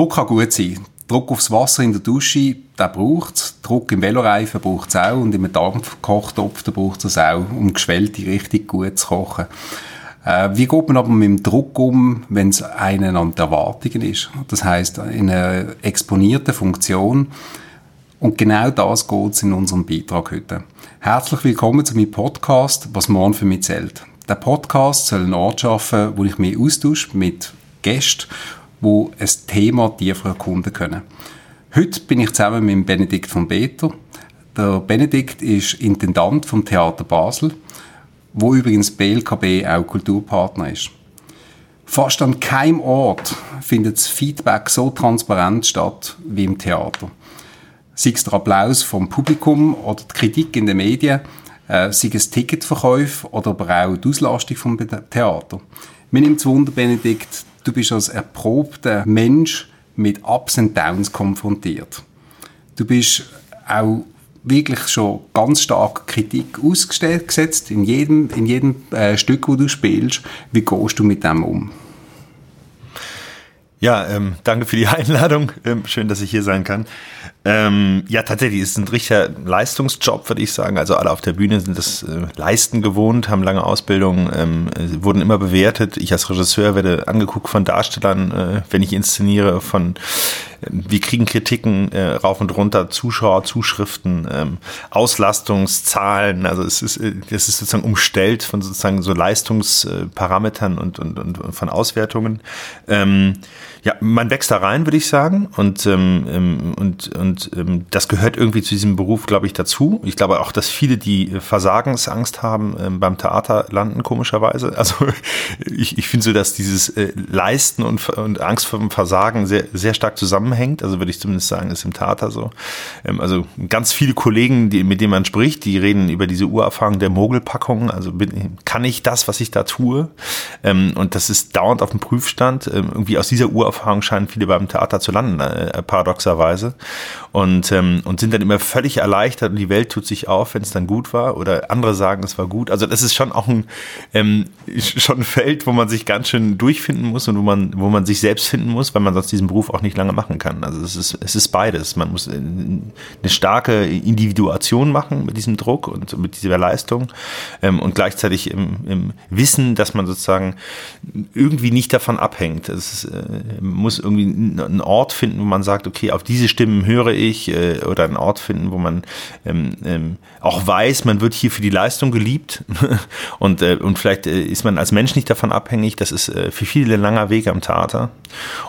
Druck kann gut sein. Druck aufs Wasser in der Dusche, der braucht es. Druck im Veloreifen braucht es auch. Und im Dampfkochtopf, da braucht es auch, um Geschwellte richtig gut zu kochen. Äh, wie geht man aber mit dem Druck um, wenn es einen an die Erwartungen ist? Das heißt in einer exponierten Funktion. Und genau das geht in unserem Beitrag heute. Herzlich willkommen zu meinem Podcast «Was morgen für mich zählt». Der Podcast soll einen Ort schaffen, wo ich mich austausche mit Gästen, die ein Thema tiefer erkunden können. Heute bin ich zusammen mit Benedikt von Beter. Der Benedikt ist Intendant vom Theater Basel wo übrigens BLKB auch Kulturpartner ist. Fast an keinem Ort findet das Feedback so transparent statt wie im Theater. Sei es der Applaus vom Publikum oder die Kritik in den Medien, äh, sei es Ticketverkäufe oder aber auch die Auslastung vom Theater. Mir nimmt es Wunder, Benedikt, du bist als erprobter Mensch mit Ups und Downs konfrontiert. Du bist auch wirklich schon ganz stark Kritik ausgesetzt in jedem, in jedem äh, Stück, wo du spielst. Wie gehst du mit dem um? Ja, ähm, danke für die Einladung. Ähm, schön, dass ich hier sein kann. Ähm, ja, tatsächlich ist es ein richtiger Leistungsjob, würde ich sagen. Also alle auf der Bühne sind das äh, Leisten gewohnt, haben lange Ausbildung, ähm, wurden immer bewertet. Ich als Regisseur werde angeguckt von Darstellern, äh, wenn ich inszeniere, von wir kriegen Kritiken äh, rauf und runter, Zuschauer, Zuschriften, ähm, Auslastungszahlen. Also es ist, äh, es ist sozusagen umstellt von sozusagen so Leistungsparametern und, und, und von Auswertungen. Ähm, ja, man wächst da rein, würde ich sagen. Und, ähm, ähm, und, und ähm, das gehört irgendwie zu diesem Beruf, glaube ich, dazu. Ich glaube auch, dass viele, die Versagensangst haben, ähm, beim Theater landen, komischerweise. Also ich, ich finde so, dass dieses äh, Leisten und, und Angst vor dem Versagen sehr, sehr stark zusammenhängt. Also würde ich zumindest sagen, ist im Theater so. Ähm, also ganz viele Kollegen, die, mit denen man spricht, die reden über diese Urerfahrung der Mogelpackung. Also bin, kann ich das, was ich da tue? Ähm, und das ist dauernd auf dem Prüfstand. Ähm, irgendwie aus dieser Urerfahrung Erfahrung scheinen viele beim Theater zu landen, äh, paradoxerweise. Und, ähm, und sind dann immer völlig erleichtert und die Welt tut sich auf, wenn es dann gut war. Oder andere sagen, es war gut. Also das ist schon auch ein, ähm, schon ein Feld, wo man sich ganz schön durchfinden muss und wo man, wo man sich selbst finden muss, weil man sonst diesen Beruf auch nicht lange machen kann. Also es ist, es ist beides. Man muss eine starke Individuation machen mit diesem Druck und mit dieser Leistung ähm, und gleichzeitig im, im Wissen, dass man sozusagen irgendwie nicht davon abhängt. Es ist, äh, muss irgendwie einen Ort finden, wo man sagt, okay, auf diese Stimmen höre ich, äh, oder einen Ort finden, wo man ähm, ähm, auch weiß, man wird hier für die Leistung geliebt und, äh, und vielleicht äh, ist man als Mensch nicht davon abhängig. Das ist äh, für viele ein langer Weg am Theater.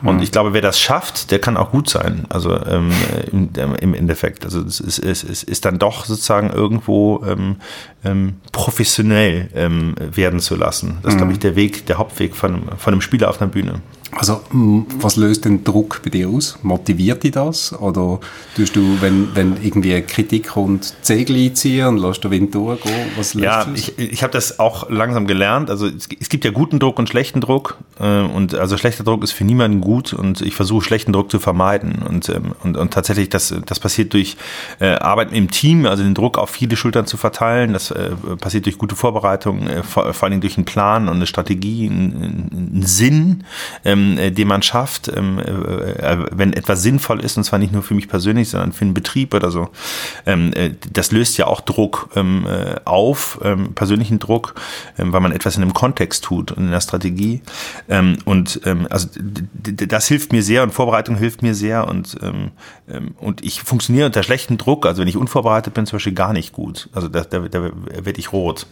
Und mhm. ich glaube, wer das schafft, der kann auch gut sein. Also ähm, im, im Endeffekt. Also es ist, es ist, ist dann doch sozusagen irgendwo ähm, ähm, professionell ähm, werden zu lassen. Das ist, glaube ich, mhm. der Weg, der Hauptweg von, von einem Spieler auf einer Bühne. Also, was löst den Druck bei dir aus? Motiviert dich das? Oder tust du, wenn, wenn irgendwie eine Kritik kommt, Zegel einziehen und lässt den Wind durchgehen? Was löst ja, das? ich, ich habe das auch langsam gelernt. Also, es, es, gibt ja guten Druck und schlechten Druck. Äh, und also, schlechter Druck ist für niemanden gut. Und ich versuche, schlechten Druck zu vermeiden. Und, ähm, und, und tatsächlich, das, das passiert durch äh, Arbeiten im Team, also den Druck auf viele Schultern zu verteilen. Das äh, passiert durch gute Vorbereitung, äh, vor, vor allem durch einen Plan und eine Strategie, einen, einen Sinn. Ähm, ähm, äh, den man schafft, ähm, äh, äh, wenn etwas sinnvoll ist, und zwar nicht nur für mich persönlich, sondern für den Betrieb oder so, ähm, äh, das löst ja auch Druck ähm, äh, auf, ähm, persönlichen Druck, ähm, weil man etwas in einem Kontext tut und in der Strategie. Ähm, und ähm, also das hilft mir sehr und Vorbereitung hilft mir sehr und, ähm, ähm, und ich funktioniere unter schlechtem Druck, also wenn ich unvorbereitet bin, zum Beispiel gar nicht gut. Also da, da, da werde ich rot.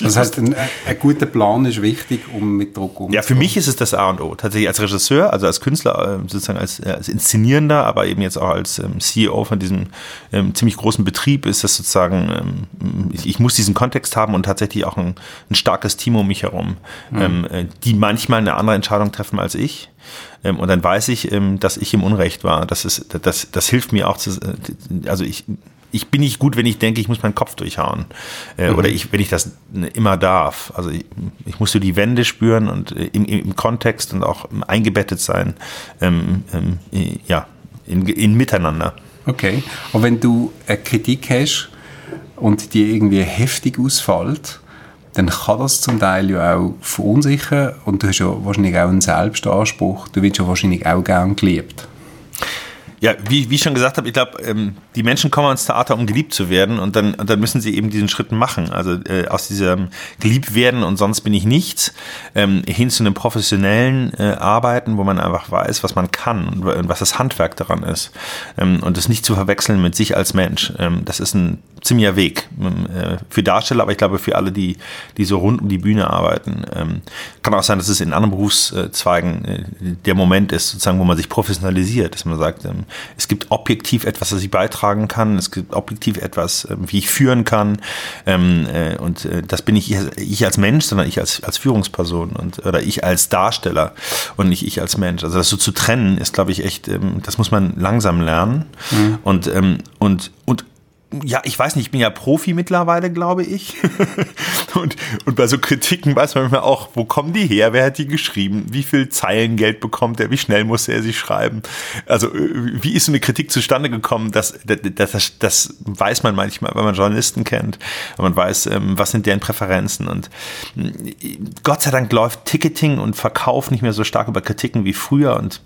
das heißt, ein, ein guter Plan ist wichtig, um mit Druck umzugehen. Ja, für mich ist es das A und O tatsächlich als Regisseur, also als Künstler, ähm, sozusagen als, äh, als Inszenierender, aber eben jetzt auch als ähm, CEO von diesem ähm, ziemlich großen Betrieb ist das sozusagen, ähm, ich, ich, muss diesen Kontext haben und tatsächlich auch ein, ein starkes Team um mich herum, mhm. äh, die manchmal eine andere Entscheidung treffen als ich. Ähm, und dann weiß ich, ähm, dass ich im Unrecht war. Das ist, das, das hilft mir auch zu, äh, also ich, ich bin nicht gut, wenn ich denke, ich muss meinen Kopf durchhauen. Äh, mhm. Oder ich, wenn ich das immer darf. Also ich, ich muss so die Wände spüren und äh, im, im Kontext und auch eingebettet sein. Ähm, ähm, ja, in, in Miteinander. Okay. Und wenn du eine Kritik hast und die irgendwie heftig ausfällt, dann kann das zum Teil ja auch verunsichern und du hast ja wahrscheinlich auch einen Selbstanspruch. Du wirst ja wahrscheinlich auch gern geliebt. Ja, wie, wie ich schon gesagt habe, ich glaube, ähm, die Menschen kommen ins Theater, um geliebt zu werden und dann, und dann müssen sie eben diesen Schritt machen. Also äh, aus diesem geliebt werden und sonst bin ich nichts, ähm, hin zu einem professionellen äh, Arbeiten, wo man einfach weiß, was man kann und was das Handwerk daran ist. Ähm, und das nicht zu verwechseln mit sich als Mensch. Ähm, das ist ein ziemlicher Weg ähm, äh, für Darsteller, aber ich glaube für alle, die, die so rund um die Bühne arbeiten. Ähm, kann auch sein, dass es in anderen Berufszweigen äh, der Moment ist, sozusagen, wo man sich professionalisiert, dass man sagt, ähm, es gibt objektiv etwas, das ich beitragen kann, es gibt objektiv etwas, ähm, wie ich führen kann. Ähm, äh, und äh, das bin ich ich als Mensch, sondern ich als, als Führungsperson und oder ich als Darsteller und nicht ich als Mensch. Also das so zu trennen, ist, glaube ich, echt, ähm, das muss man langsam lernen. Mhm. Und, und, und ja, ich weiß nicht, ich bin ja Profi mittlerweile, glaube ich. und, und bei so Kritiken weiß man immer auch, wo kommen die her, wer hat die geschrieben, wie viel Zeilen Geld bekommt er, wie schnell muss er sie schreiben. Also äh, wie ist so eine Kritik zustande gekommen, das, das, das, das weiß man manchmal, wenn man Journalisten kennt, wenn man weiß, ähm, was sind deren Präferenzen. Und äh, Gott sei Dank läuft Ticketing und Verkauf nicht mehr so stark über Kritiken wie früher. Und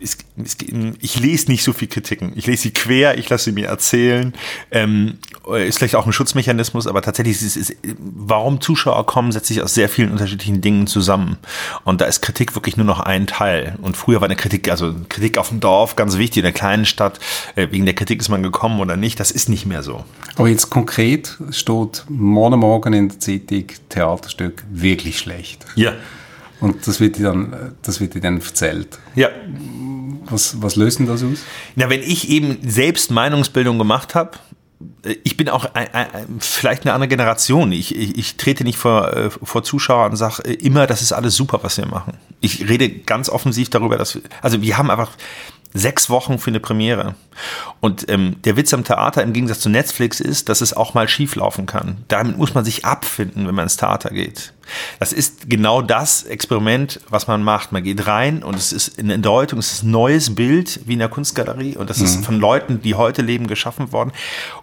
es, es, ich lese nicht so viel Kritiken. Ich lese sie quer, ich lasse sie mir erzählen. Ähm, ist vielleicht auch ein Schutzmechanismus, aber tatsächlich ist es, warum Zuschauer kommen, setzt sich aus sehr vielen unterschiedlichen Dingen zusammen. Und da ist Kritik wirklich nur noch ein Teil. Und früher war eine Kritik, also Kritik auf dem Dorf ganz wichtig, in der kleinen Stadt. Äh, wegen der Kritik ist man gekommen oder nicht. Das ist nicht mehr so. Aber jetzt konkret steht morgen Morgen in der Zeitung Theaterstück wirklich schlecht. Ja. Und das wird dir dann, das wird dir dann erzählt. Ja. Was, was löst denn das aus? Na, wenn ich eben selbst Meinungsbildung gemacht habe, äh, ich bin auch ein, ein, vielleicht eine andere Generation. Ich, ich, ich trete nicht vor, äh, vor Zuschauern und sage äh, immer, das ist alles super, was wir machen. Ich rede ganz offensiv darüber, dass wir, also wir haben einfach sechs Wochen für eine Premiere. Und ähm, der Witz am Theater im Gegensatz zu Netflix ist, dass es auch mal schief laufen kann. Damit muss man sich abfinden, wenn man ins Theater geht. Das ist genau das Experiment, was man macht. Man geht rein und es ist eine Deutung, es ist ein neues Bild wie in der Kunstgalerie und das mhm. ist von Leuten, die heute leben, geschaffen worden.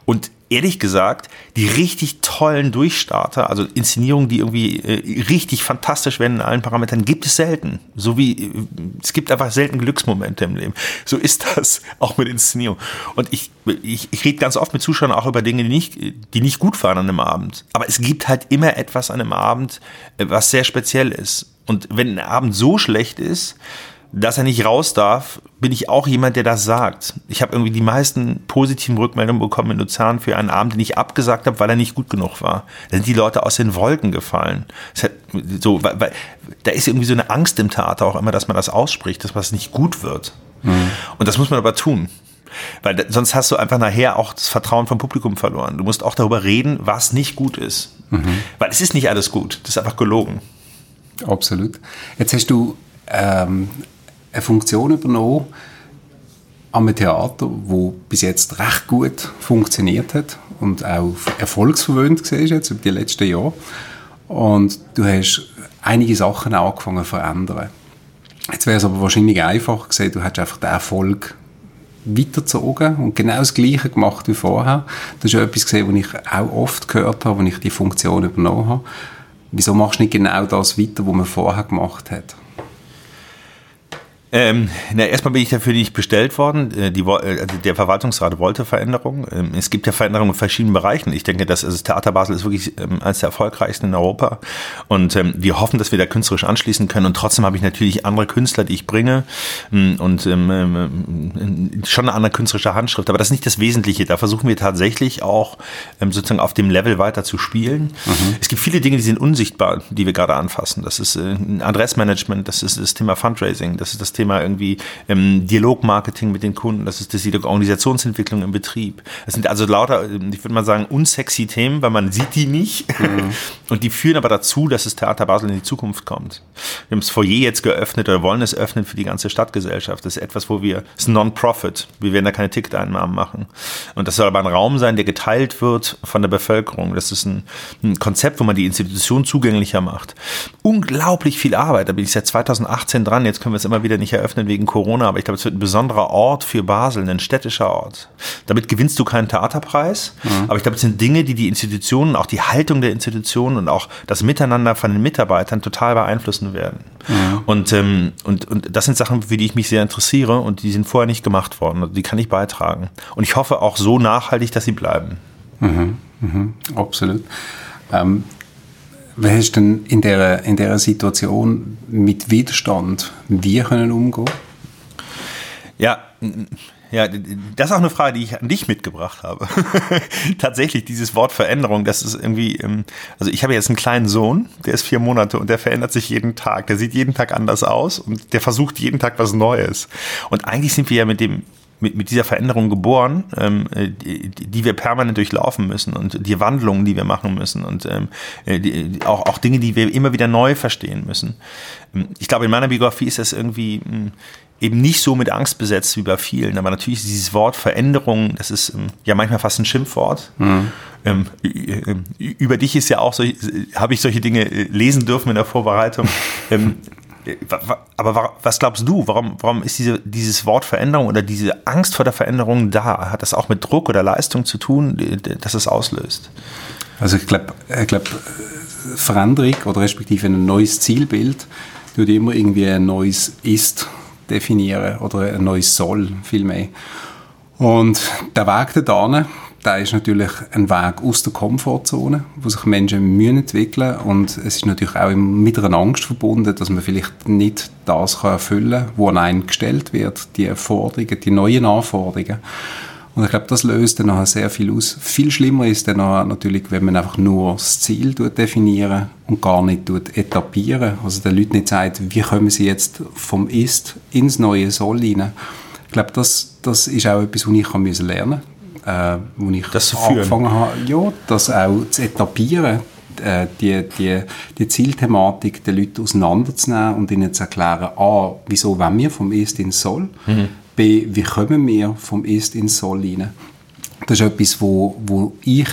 Und ehrlich gesagt, die richtig tollen Durchstarter, also Inszenierungen, die irgendwie äh, richtig fantastisch werden in allen Parametern, gibt es selten. So wie äh, es gibt einfach selten Glücksmomente im Leben. So ist das auch mit Inszenierung. Und ich, ich, ich rede ganz oft mit Zuschauern auch über Dinge, die nicht, die nicht gut waren an einem Abend. Aber es gibt halt immer etwas an einem Abend, äh, was sehr speziell ist. Und wenn ein Abend so schlecht ist, dass er nicht raus darf, bin ich auch jemand, der das sagt. Ich habe irgendwie die meisten positiven Rückmeldungen bekommen in Luzern für einen Abend, den ich abgesagt habe, weil er nicht gut genug war. Da sind die Leute aus den Wolken gefallen. So, weil, weil, da ist irgendwie so eine Angst im Theater auch immer, dass man das ausspricht, dass was nicht gut wird. Mhm. Und das muss man aber tun. Weil sonst hast du einfach nachher auch das Vertrauen vom Publikum verloren. Du musst auch darüber reden, was nicht gut ist. Mhm. Weil es ist nicht alles gut. Das ist einfach gelogen. Absolut. Jetzt hast du ähm, eine Funktion übernommen am Theater, wo bis jetzt recht gut funktioniert hat und auch erfolgsverwöhnt war jetzt über die letzten Jahre. Und du hast einige Sachen angefangen zu verändern. Jetzt wäre es aber wahrscheinlich einfach gesehen, du hättest einfach den Erfolg weitergezogen und genau das Gleiche gemacht wie vorher. Das ist etwas gesehen, was ich auch oft gehört habe, wenn ich die Funktion übernommen habe. Wieso machst du nicht genau das weiter, was man vorher gemacht hat? Ähm, na, erstmal bin ich dafür nicht bestellt worden. Äh, die, äh, also der Verwaltungsrat wollte Veränderungen. Ähm, es gibt ja Veränderungen in verschiedenen Bereichen. Ich denke, dass also das Theater Basel ist wirklich ähm, eines der erfolgreichsten in Europa. Und ähm, wir hoffen, dass wir da künstlerisch anschließen können. Und trotzdem habe ich natürlich andere Künstler, die ich bringe. Mm, und ähm, ähm, schon eine andere künstlerische Handschrift. Aber das ist nicht das Wesentliche. Da versuchen wir tatsächlich auch ähm, sozusagen auf dem Level weiter zu spielen. Mhm. Es gibt viele Dinge, die sind unsichtbar, die wir gerade anfassen. Das ist äh, Adressmanagement, das ist das Thema Fundraising, das ist das Thema irgendwie ähm, Dialogmarketing mit den Kunden, das ist das die Organisationsentwicklung im Betrieb. Das sind also lauter, ich würde mal sagen, unsexy Themen, weil man sieht die nicht. Mhm. Und die führen aber dazu, dass das Theater Basel in die Zukunft kommt. Wir haben das Foyer jetzt geöffnet oder wollen es öffnen für die ganze Stadtgesellschaft. Das ist etwas, wo wir, es ist Non-Profit. Wir werden da keine Ticketeinnahmen machen. Und das soll aber ein Raum sein, der geteilt wird von der Bevölkerung. Das ist ein, ein Konzept, wo man die Institution zugänglicher macht. Unglaublich viel Arbeit. Da bin ich seit 2018 dran. Jetzt können wir es immer wieder nicht nicht eröffnen wegen Corona, aber ich glaube, es wird ein besonderer Ort für Basel, ein städtischer Ort. Damit gewinnst du keinen Theaterpreis, mhm. aber ich glaube, es sind Dinge, die die Institutionen, auch die Haltung der Institutionen und auch das Miteinander von den Mitarbeitern total beeinflussen werden. Mhm. Und, ähm, und, und das sind Sachen, für die ich mich sehr interessiere und die sind vorher nicht gemacht worden. Die kann ich beitragen. Und ich hoffe auch so nachhaltig, dass sie bleiben. Mhm. Mhm. Absolut. Ähm, wie hast du denn in dieser, in dieser Situation mit Widerstand wie können umgehen? Ja, ja, das ist auch eine Frage, die ich an dich mitgebracht habe. Tatsächlich, dieses Wort Veränderung, das ist irgendwie, ähm, also ich habe jetzt einen kleinen Sohn, der ist vier Monate und der verändert sich jeden Tag. Der sieht jeden Tag anders aus und der versucht jeden Tag was Neues. Und eigentlich sind wir ja mit dem mit, mit dieser Veränderung geboren, ähm, die, die wir permanent durchlaufen müssen und die Wandlungen, die wir machen müssen und ähm, äh, die, auch, auch Dinge, die wir immer wieder neu verstehen müssen. Ähm, ich glaube, in meiner Biografie ist das irgendwie hm, eben nicht so mit Angst besetzt wie bei vielen, aber natürlich ist dieses Wort Veränderung, das ist ähm, ja manchmal fast ein Schimpfwort. Mhm. Ähm, über dich ist ja auch so, habe ich solche Dinge äh, lesen dürfen in der Vorbereitung. ähm, aber was glaubst du, warum, warum ist diese, dieses Wort Veränderung oder diese Angst vor der Veränderung da? Hat das auch mit Druck oder Leistung zu tun, dass es auslöst? Also ich glaube, ich glaub, Veränderung oder respektive ein neues Zielbild tut immer irgendwie ein neues Ist definieren oder ein neues Soll vielmehr. Und der Weg da da ist natürlich ein Weg aus der Komfortzone, wo sich Menschen müssen entwickeln und es ist natürlich auch mit einer Angst verbunden, dass man vielleicht nicht das kann erfüllen kann, was an einen gestellt wird, die Forderungen, die neuen Anforderungen. Und ich glaube, das löst dann nachher sehr viel aus. Viel schlimmer ist dann natürlich, wenn man einfach nur das Ziel definieren und gar nicht etablieren. Also den Leuten nicht sagt, wie kommen sie jetzt vom Ist ins neue Soll rein. Ich glaube, das, das ist auch etwas, was ich lernen musste äh, wo ich das angefangen habe, ja, das auch zu etablieren, äh, die, die, die Zielthematik den Leuten auseinanderzunehmen und ihnen zu erklären, a, wieso wollen wir vom Ist ins Soll, mhm. b, wie kommen wir vom Ist ins Soll rein. Das ist etwas, wo, wo ich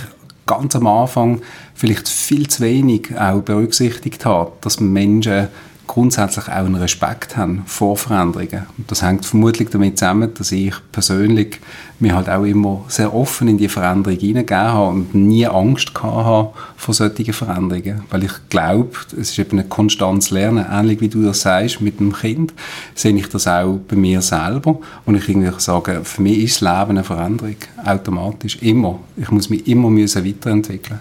ganz am Anfang vielleicht viel zu wenig auch berücksichtigt habe, dass Menschen grundsätzlich auch einen Respekt haben vor Veränderungen. Und das hängt vermutlich damit zusammen, dass ich persönlich mir halt auch immer sehr offen in die Veränderung hineingegeben habe und nie Angst habe vor solchen Veränderungen. Weil ich glaube, es ist eben ein konstantes Lernen, ähnlich wie du das sagst mit dem Kind, sehe ich das auch bei mir selber. Und ich irgendwie sage, für mich ist das Leben eine Veränderung, automatisch, immer. Ich muss mich immer müssen weiterentwickeln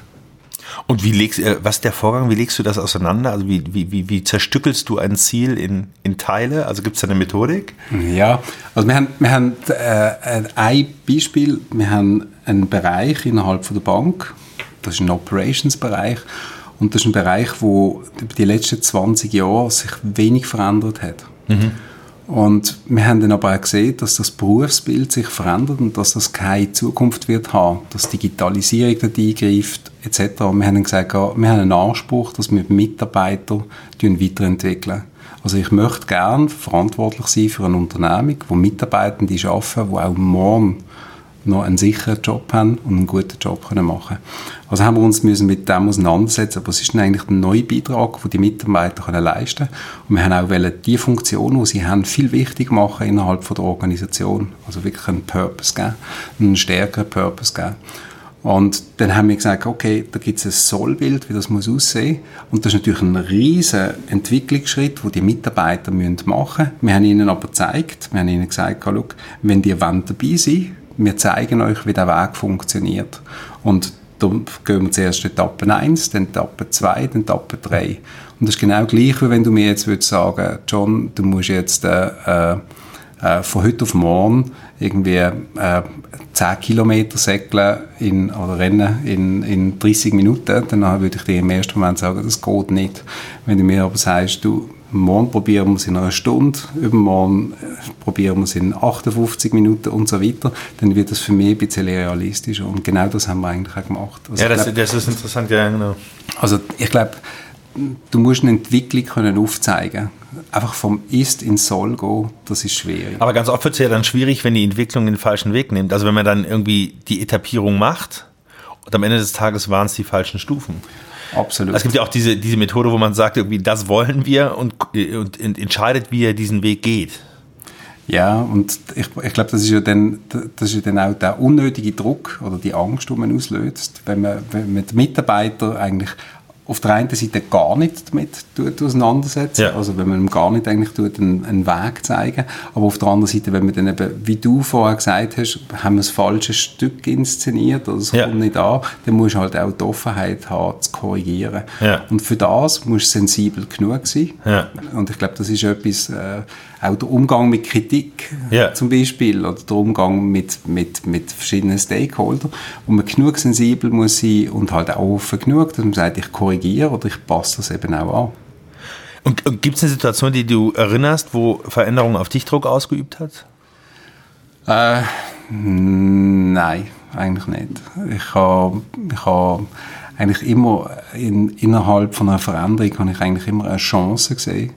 und wie legst, äh, was ist der Vorgang, wie legst du das auseinander? Also wie, wie, wie, wie zerstückelst du ein Ziel in, in Teile? Also gibt es da eine Methodik? Ja, also wir haben, wir haben äh, ein Beispiel, wir haben einen Bereich innerhalb von der Bank, das ist ein Operations-Bereich und das ist ein Bereich, wo über die letzten 20 Jahre sich wenig verändert hat. Mhm. Und wir haben dann aber auch gesehen, dass das Berufsbild sich verändert und dass das keine Zukunft wird haben, dass Digitalisierung dort eingreift etc. Wir haben dann gesagt, wir haben einen Anspruch, dass wir Mitarbeiter weiterentwickeln. Also ich möchte gerne verantwortlich sein für eine Unternehmung, wo Mitarbeitende arbeiten, die auch morgen noch einen sicheren Job haben und einen guten Job können machen Also haben wir uns müssen mit dem auseinandersetzen, was ist denn eigentlich der neue Beitrag, den die Mitarbeiter können leisten können. Und wir haben auch wollen, die Funktionen, die sie haben, viel wichtiger machen innerhalb von der Organisation. Also wirklich einen Purpose geben, einen stärkeren Purpose geben. Und dann haben wir gesagt, okay, da gibt es ein Sollbild, wie das muss aussehen. Und das ist natürlich ein riesen Entwicklungsschritt, den die Mitarbeiter machen müssen. Wir haben ihnen aber gezeigt, wir haben ihnen gesagt, schau, wenn die dabei sind wir zeigen euch, wie der Weg funktioniert. Und da gehen wir zuerst Etappe 1, dann Etappe 2, dann Etappe 3. Und das ist genau gleich, wie wenn du mir jetzt würdest sagen, John, du musst jetzt äh, äh, äh von heute auf morgen irgendwie äh, 10 Kilometer segeln in, oder rennen in, in 30 Minuten, dann würde ich dir im ersten Moment sagen, das geht nicht. Wenn du mir aber sagst, du, morgen probieren wir es in einer Stunde, übermorgen äh, probieren wir es in 58 Minuten und so weiter, dann wird das für mich ein bisschen realistischer. Und genau das haben wir eigentlich auch gemacht. Also ja, das, glaub, das, ist interessant, ja, genau. Also ich glaube, du musst eine Entwicklung können aufzeigen Einfach vom Ist ins Soll gehen, das ist schwierig. Aber ganz oft wird es ja dann schwierig, wenn die Entwicklung den falschen Weg nimmt. Also wenn man dann irgendwie die Etappierung macht und am Ende des Tages waren es die falschen Stufen. Absolut. Es gibt ja auch diese, diese Methode, wo man sagt, irgendwie, das wollen wir und, und, und entscheidet, wie er diesen Weg geht. Ja, und ich, ich glaube, das ist ja dann, das ist ja dann auch der unnötige Druck oder die Angst, die man auslöst, wenn man, wenn man die Mitarbeiter eigentlich auf der einen Seite gar nicht damit tut, auseinandersetzen, ja. also wenn man ihm gar nicht eigentlich tut, einen, einen, Weg zeigen, aber auf der anderen Seite, wenn man dann eben, wie du vorher gesagt hast, haben wir das falsche Stück inszeniert, oder es ja. kommt nicht an, dann musst du halt auch die Offenheit haben, zu korrigieren. Ja. Und für das musst du sensibel genug sein. Und ich glaube, das ist etwas, äh, auch der Umgang mit Kritik yeah. zum Beispiel oder der Umgang mit, mit, mit verschiedenen Stakeholdern, wo man genug sensibel muss sein und halt auch offen genug, dass man sagt, ich korrigiere oder ich passe das eben auch an. Und, und gibt es eine Situation, die du erinnerst, wo Veränderung auf dich Druck ausgeübt hat? Äh, nein, eigentlich nicht. Ich habe ich ha eigentlich immer in, innerhalb von einer Veränderung habe ich eigentlich immer eine Chance gesehen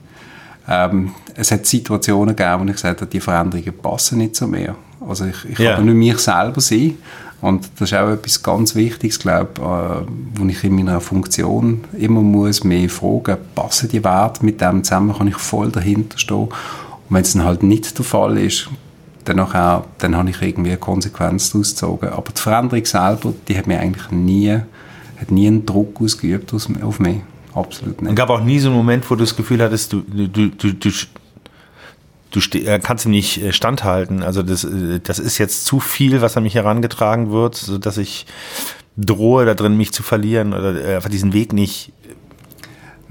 ähm, es hat Situationen gegeben, wo ich gesagt habe, die Veränderungen passen nicht zu mir. Also ich, ich yeah. kann nur mich selber sein. Und das ist auch etwas ganz Wichtiges, glaube ich, äh, wo ich in meiner Funktion immer muss mehr fragen, passen die Werte mit dem zusammen, kann ich voll dahinter stehen. Und wenn es dann halt nicht der Fall ist, dann, auch, dann habe ich irgendwie eine Konsequenz daraus gezogen. Aber die Veränderung selber, die hat mir eigentlich nie, hat nie einen Druck ausgeübt auf mich. Absolut nicht. Und gab auch nie so einen Moment, wo du das Gefühl hattest, du, du, du, du, du äh, kannst ihm nicht äh, standhalten. Also das, äh, das ist jetzt zu viel, was an mich herangetragen wird, sodass ich drohe, da drin mich zu verlieren oder einfach diesen Weg nicht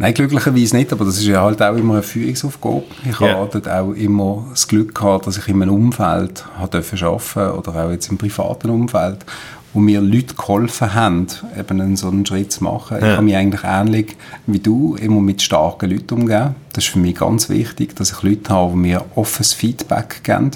Nein, glücklicherweise nicht, aber das ist ja halt auch immer eine Führungsaufgabe. Ich yeah. habe dort auch immer das Glück gehabt, dass ich in einem Umfeld habe arbeiten oder auch jetzt im privaten Umfeld, wo mir Leute geholfen haben, eben einen so einen Schritt zu machen. Ja. Ich habe mich eigentlich ähnlich wie du immer mit starken Leuten umgehen. Das ist für mich ganz wichtig, dass ich Leute habe, die mir offenes Feedback geben.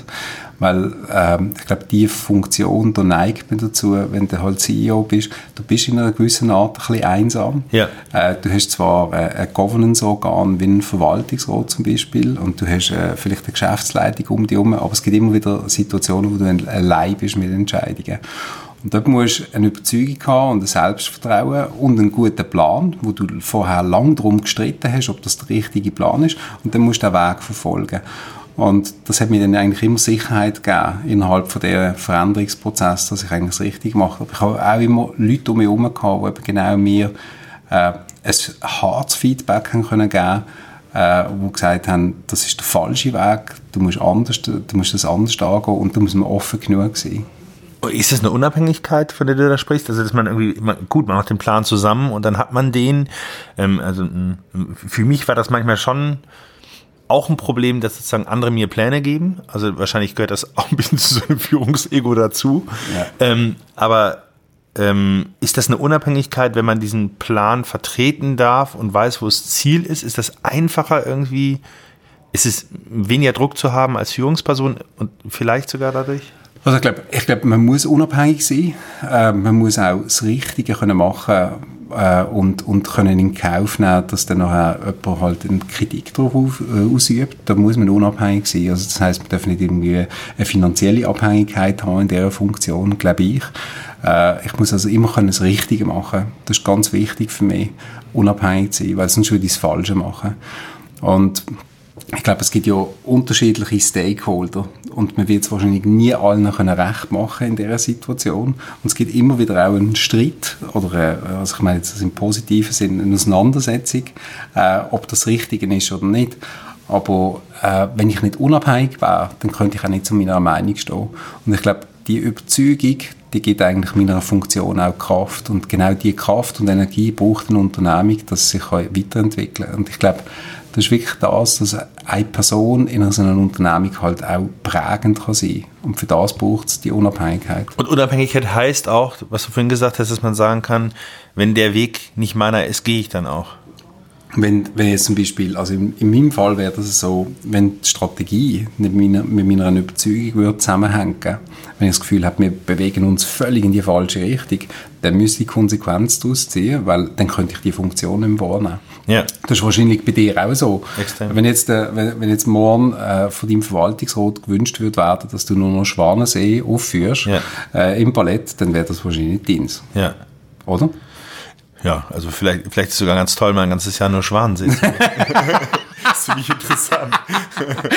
Weil ähm, ich glaube, diese Funktion, da neigt man dazu, wenn du halt CEO bist, du bist in einer gewissen Art ein bisschen einsam. Ja. Äh, du hast zwar äh, ein Governance-Organ wie ein Verwaltungsrat zum Beispiel und du hast äh, vielleicht eine Geschäftsleitung um dich herum, aber es gibt immer wieder Situationen, wo du allein bist mit Entscheidungen. Und dort musst du eine Überzeugung haben und ein Selbstvertrauen und einen guten Plan, wo du vorher lang darum gestritten hast, ob das der richtige Plan ist. Und dann musst du den Weg verfolgen. Und das hat mir dann eigentlich immer Sicherheit gegeben innerhalb von diesem Veränderungsprozess, dass ich eigentlich das Richtige mache. Aber ich habe auch immer Leute um mich herum gehabt, die eben genau mir äh, ein hartes Feedback haben können geben äh, die gesagt haben, das ist der falsche Weg, du musst, anders, du musst das anders angehen und da muss man offen genug sein. Ist das eine Unabhängigkeit, von der du da sprichst? Also, dass man irgendwie, gut, man macht den Plan zusammen und dann hat man den. Ähm, also, für mich war das manchmal schon auch ein Problem, dass sozusagen andere mir Pläne geben. Also, wahrscheinlich gehört das auch ein bisschen zu so einem Führungsego dazu. Ja. Ähm, aber ähm, ist das eine Unabhängigkeit, wenn man diesen Plan vertreten darf und weiß, wo das Ziel ist? Ist das einfacher irgendwie? Ist es weniger Druck zu haben als Führungsperson und vielleicht sogar dadurch? Also ich glaube, ich glaub, man muss unabhängig sein. Äh, man muss auch das Richtige können machen äh, und, und können in Kauf nehmen, dass dann nachher jemand halt eine Kritik darauf äh, ausübt. Da muss man unabhängig sein. Also das heißt, man darf nicht irgendwie eine finanzielle Abhängigkeit haben in dieser Funktion, glaube ich. Äh, ich muss also immer können das Richtige machen. Das ist ganz wichtig für mich, unabhängig zu sein, weil sonst würde ich das Falsche machen. Und ich glaube, es gibt ja unterschiedliche Stakeholder und man wird es wahrscheinlich nie allen können recht machen in dieser Situation. Und es gibt immer wieder auch einen Streit oder, äh, also ich meine jetzt im positiven Sinne, eine Auseinandersetzung, äh, ob das Richtige ist oder nicht. Aber äh, wenn ich nicht unabhängig wäre, dann könnte ich auch nicht zu meiner Meinung stehen. Und ich glaube, die Überzeugung, die gibt eigentlich meiner Funktion auch Kraft. Und genau diese Kraft und Energie braucht eine Unternehmung, dass sie sich weiterentwickeln kann. Und ich glaube, das ist wirklich das, dass eine Person in so einer Unternehmung halt auch prägend kann sein Und für das braucht es die Unabhängigkeit. Und Unabhängigkeit heißt auch, was du vorhin gesagt hast, dass man sagen kann, wenn der Weg nicht meiner ist, gehe ich dann auch. Wenn, wenn jetzt zum Beispiel, also in, in meinem Fall wäre das so, wenn die Strategie nicht mit meiner, mit meiner Überzeugung würde zusammenhängen, wenn ich das Gefühl habe, wir bewegen uns völlig in die falsche Richtung, dann müsste ich Konsequenz daraus ziehen, weil dann könnte ich die Funktion nicht mehr wahrnehmen. Ja. Das ist wahrscheinlich bei dir auch so. Extrem. Wenn jetzt, äh, wenn, wenn jetzt morgen äh, von deinem Verwaltungsrat gewünscht wird werden, dass du nur noch Schwanensee aufführst ja. äh, im Ballett, dann wäre das wahrscheinlich deins. Ja. Oder? Ja, also vielleicht, vielleicht ist es sogar ganz toll, mal ein ganzes Jahr nur Schwanensee. das finde ich interessant.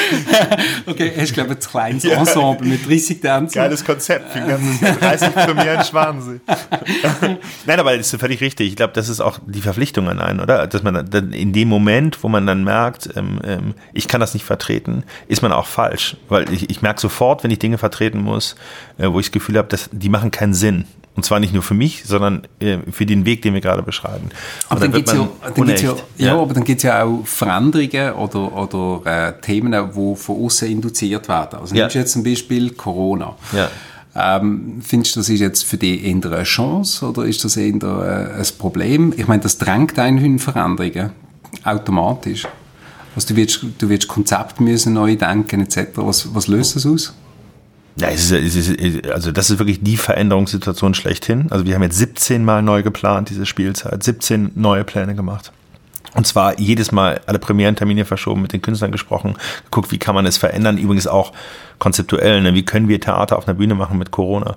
okay, hast glaube ich ein kleines Ensemble mit 30 Tänzen. Geiles Konzept für ganzes 30 Premieren Schwanensee. Nein, aber das ist völlig richtig. Ich glaube, das ist auch die Verpflichtung an einen, oder? Dass man dann in dem Moment, wo man dann merkt, ähm, ähm, ich kann das nicht vertreten, ist man auch falsch. Weil ich, ich merke sofort, wenn ich Dinge vertreten muss, äh, wo ich das Gefühl habe, dass die machen keinen Sinn. Und zwar nicht nur für mich, sondern äh, für den Weg, den wir gerade beschreiben. Aber dann, dann geht es ja, dann ja, ja, ja, aber dann gibt es ja auch Veränderungen oder, oder äh, Themen, die von außen induziert werden. Also ja. nimmst du jetzt zum Beispiel Corona. Ja. Ähm, findest du, das ist jetzt für dich eher eine Chance oder ist das eher äh, ein Problem? Ich meine, das drängt einen in Veränderungen, automatisch. Also du wirst, du wirst Konzept müssen neu denken etc. Was, was löst das aus? Ja, es ist, es ist, also das ist wirklich die Veränderungssituation schlechthin. Also wir haben jetzt 17 Mal neu geplant, diese Spielzeit, 17 neue Pläne gemacht. Und zwar jedes Mal alle Premierentermine verschoben, mit den Künstlern gesprochen, geguckt, wie kann man es verändern. Übrigens auch konzeptuell. Ne? Wie können wir Theater auf einer Bühne machen mit Corona?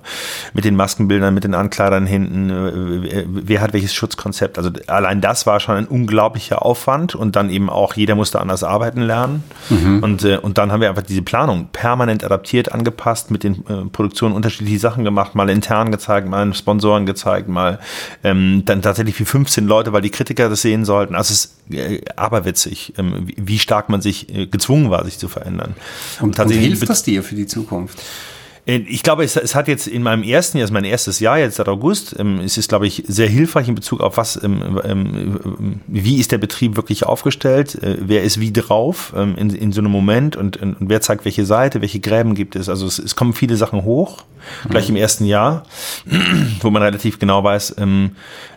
Mit den Maskenbildern, mit den Ankleidern hinten. Äh, wer hat welches Schutzkonzept? Also allein das war schon ein unglaublicher Aufwand und dann eben auch jeder musste anders arbeiten lernen. Mhm. Und, äh, und dann haben wir einfach diese Planung permanent adaptiert, angepasst, mit den äh, Produktionen unterschiedliche Sachen gemacht, mal intern gezeigt, mal Sponsoren gezeigt, mal ähm, dann tatsächlich wie 15 Leute, weil die Kritiker das sehen sollten. Also es ist äh, aberwitzig, ähm, wie stark man sich äh, gezwungen war, sich zu verändern. Und, und tatsächlich und hilft das dir für die Zukunft? Äh, ich glaube, es, es, hat jetzt in meinem ersten Jahr, also mein erstes Jahr, jetzt seit August, ähm, es ist, glaube ich, sehr hilfreich in Bezug auf was, ähm, ähm, wie ist der Betrieb wirklich aufgestellt, äh, wer ist wie drauf ähm, in, in so einem Moment und, und, wer zeigt welche Seite, welche Gräben gibt es. Also es, es kommen viele Sachen hoch, mhm. gleich im ersten Jahr, wo man relativ genau weiß, ähm,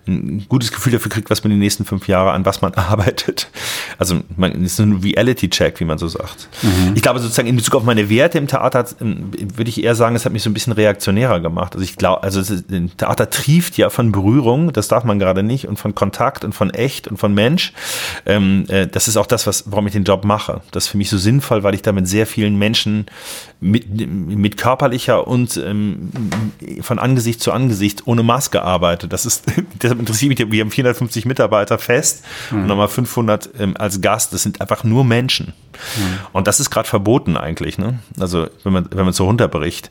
ein gutes Gefühl dafür kriegt, was man die nächsten fünf Jahre an was man arbeitet. Also man ist ein Reality-Check, wie man so sagt. Mhm. Ich glaube sozusagen in Bezug auf meine Werte im Theater ähm, würde ich eher sagen, es hat mich so ein bisschen reaktionärer gemacht. Also ich glaube, also ein Theater trieft ja von Berührung, das darf man gerade nicht, und von Kontakt und von echt und von Mensch. Ähm, äh, das ist auch das, was, warum ich den Job mache. Das ist für mich so sinnvoll, weil ich da mit sehr vielen Menschen mit, mit körperlicher und ähm, von Angesicht zu Angesicht ohne Maske arbeite. Das ist, deshalb interessiert mich, wir haben 450 Mitarbeiter fest mhm. und nochmal 500 ähm, als Gast. Das sind einfach nur Menschen. Mhm. Und das ist gerade verboten eigentlich, ne? Also, wenn man, wenn man so runterbricht.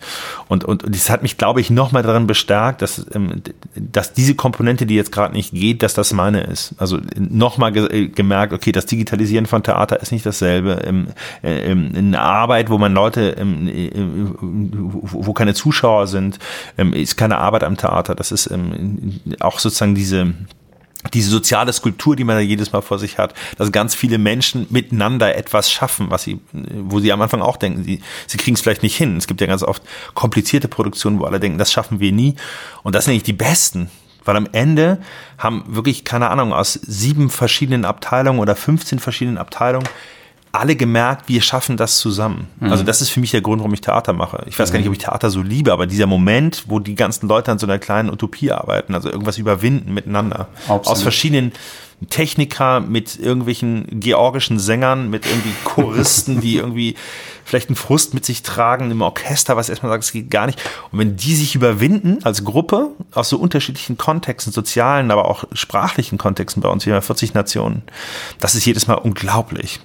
Und, und, und das hat mich, glaube ich, nochmal daran bestärkt, dass, ähm, dass diese Komponente, die jetzt gerade nicht geht, dass das meine ist. Also, nochmal ge äh, gemerkt, okay, das Digitalisieren von Theater ist nicht dasselbe. Ähm, äh, ähm, eine Arbeit, wo man Leute, ähm, äh, wo keine Zuschauer sind, ähm, ist keine Arbeit am Theater. Das ist ähm, auch sozusagen diese, diese soziale Skulptur, die man da jedes Mal vor sich hat, dass ganz viele Menschen miteinander etwas schaffen, was sie, wo sie am Anfang auch denken, sie, sie kriegen es vielleicht nicht hin. Es gibt ja ganz oft komplizierte Produktionen, wo alle denken, das schaffen wir nie. Und das sind eigentlich die besten. Weil am Ende haben wirklich, keine Ahnung, aus sieben verschiedenen Abteilungen oder 15 verschiedenen Abteilungen alle gemerkt, wir schaffen das zusammen. Mhm. Also das ist für mich der Grund, warum ich Theater mache. Ich weiß mhm. gar nicht, ob ich Theater so liebe, aber dieser Moment, wo die ganzen Leute an so einer kleinen Utopie arbeiten, also irgendwas überwinden miteinander, Absolut. aus verschiedenen Techniker mit irgendwelchen georgischen Sängern, mit irgendwie Choristen, die irgendwie vielleicht einen Frust mit sich tragen im Orchester, was erstmal sagt, es geht gar nicht. Und wenn die sich überwinden als Gruppe aus so unterschiedlichen Kontexten, sozialen, aber auch sprachlichen Kontexten bei uns, wir haben 40 Nationen, das ist jedes Mal unglaublich.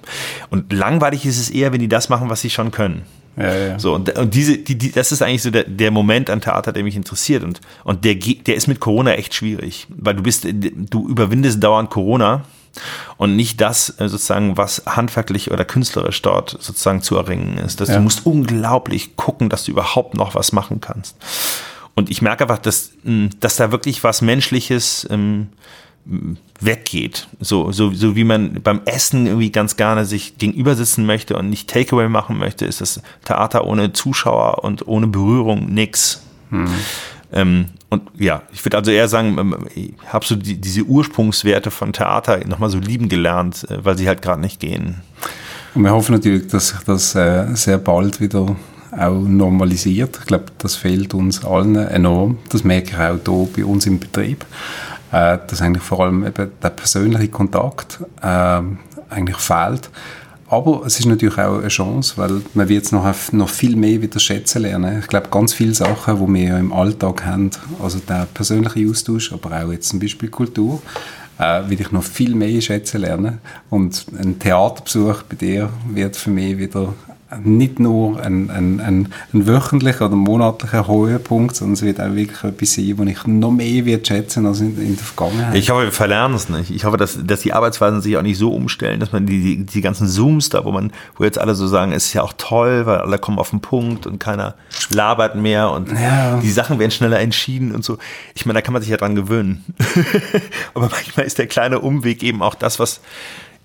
Und langweilig ist es eher, wenn die das machen, was sie schon können. Ja, ja. So, und, und diese, die, die, das ist eigentlich so der, der Moment an Theater, der mich interessiert. Und, und der, der ist mit Corona echt schwierig, weil du bist, du überwindest dauernd Corona und nicht das äh, sozusagen, was handwerklich oder künstlerisch dort sozusagen zu erringen ist. Dass ja. Du musst unglaublich gucken, dass du überhaupt noch was machen kannst. Und ich merke einfach, dass, dass da wirklich was Menschliches ähm, weggeht. So, so, so wie man beim Essen irgendwie ganz gerne sich gegenüber sitzen möchte und nicht Takeaway machen möchte, ist das Theater ohne Zuschauer und ohne Berührung nix. Hm. Ähm, und ja, ich würde also eher sagen, ähm, ich habe so die, diese Ursprungswerte von Theater nochmal so lieben gelernt, äh, weil sie halt gerade nicht gehen. Und wir hoffen natürlich, dass sich das äh, sehr bald wieder auch normalisiert. Ich glaube, das fehlt uns allen enorm. Das merke ich auch hier bei uns im Betrieb äh, dass eigentlich vor allem eben der persönliche Kontakt äh, eigentlich fehlt. Aber es ist natürlich auch eine Chance, weil man wird es noch, noch viel mehr wieder schätzen lernen. Ich glaube, ganz viele Sachen, die wir ja im Alltag haben, also der persönliche Austausch, aber auch jetzt zum Beispiel Kultur, äh, will ich noch viel mehr schätzen lernen. Und ein Theaterbesuch bei dir wird für mich wieder nicht nur ein, ein, ein, ein wöchentlicher oder monatlicher Höhepunkt, sondern es wird auch wirklich etwas sein, wo ich noch mehr wird schätzen als in, in der Vergangenheit. Ich hoffe, wir verlernen es nicht. Ich hoffe, dass, dass die Arbeitsweisen sich auch nicht so umstellen, dass man die, die, die ganzen Zooms da, wo man, wo jetzt alle so sagen, es ist ja auch toll, weil alle kommen auf den Punkt und keiner labert mehr und ja. die Sachen werden schneller entschieden und so. Ich meine, da kann man sich ja dran gewöhnen. Aber manchmal ist der kleine Umweg eben auch das, was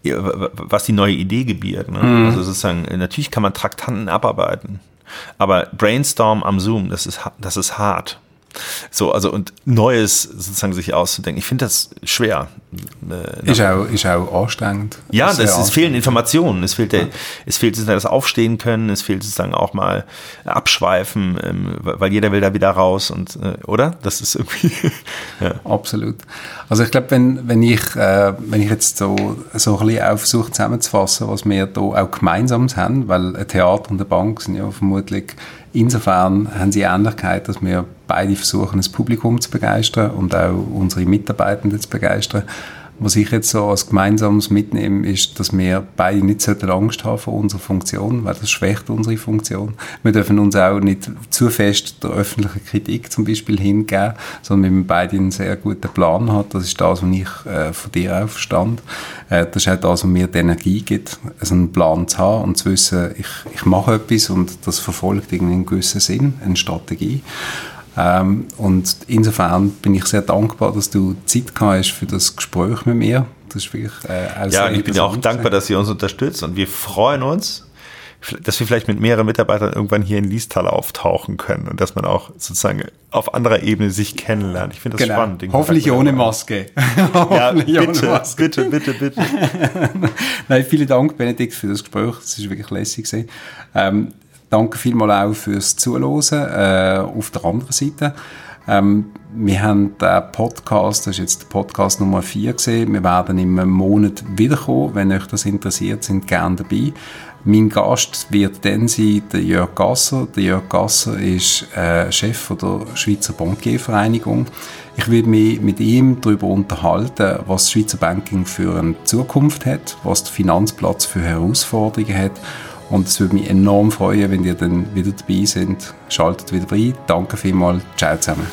was die neue Idee gebiert. Ne? Mhm. Also sozusagen, natürlich kann man Traktanten abarbeiten, aber Brainstorm am Zoom, das ist, das ist hart. So, also und Neues sozusagen sich auszudenken. Ich finde das schwer. Äh, ist, auch, ist auch anstrengend. Ja, das, es fehlen Informationen. Es fehlt, der, ja. es fehlt sozusagen das Aufstehen können. Es fehlt sozusagen auch mal abschweifen, ähm, weil jeder will da wieder raus und, äh, oder? Das ist irgendwie. ja. Absolut. Also ich glaube, wenn, wenn ich, äh, wenn ich jetzt so, so ein bisschen versuche zusammenzufassen, was wir da auch gemeinsam haben, weil ein Theater und eine Bank sind ja vermutlich Insofern haben sie Ähnlichkeit, dass wir beide versuchen, das Publikum zu begeistern und auch unsere Mitarbeitenden zu begeistern. Was ich jetzt so als Gemeinsames mitnehme, ist, dass wir beide nicht so Angst haben vor unserer Funktion, weil das schwächt unsere Funktion. Wir dürfen uns auch nicht zu fest der öffentlichen Kritik zum Beispiel hingeben, sondern wir beide einen sehr guten Plan haben. Das ist das, was ich äh, von dir auch verstand. Äh, das ist auch das, was mir die Energie gibt, also einen Plan zu haben und zu wissen, ich, ich mache etwas und das verfolgt irgendwie einen gewissen Sinn, eine Strategie. Ähm, und insofern bin ich sehr dankbar, dass du Zeit gehabt hast für das Gespräch mit mir. Das ist wirklich äh, Ja, ich bin auch dankbar, dass ihr uns unterstützt und wir freuen uns, dass wir vielleicht mit mehreren Mitarbeitern irgendwann hier in Liestal auftauchen können und dass man auch sozusagen auf anderer Ebene sich kennenlernt. Ich finde das genau. spannend. Hoffentlich ohne Maske. ja, bitte, ohne Maske. bitte, bitte, bitte. Nein, vielen Dank, Benedikt, für das Gespräch. Das ist wirklich lässig gewesen. Ähm, Danke vielmals auch fürs Zuhören äh, auf der anderen Seite. Ähm, wir haben den Podcast, das ist jetzt der Podcast Nummer 4 gesehen. Wir werden im Monat wiederkommen. Wenn euch das interessiert, sind gerne dabei. Mein Gast wird dann sein, der Jörg Gasser. Der Jörg Gasser ist äh, Chef der Schweizer Bankiervereinigung. Ich will mich mit ihm darüber unterhalten, was das Schweizer Banking für eine Zukunft hat, was der Finanzplatz für Herausforderungen hat und es würde mich enorm freuen, wenn ihr dann wieder dabei seid. Schaltet wieder rein. Danke vielmals. Ciao zusammen.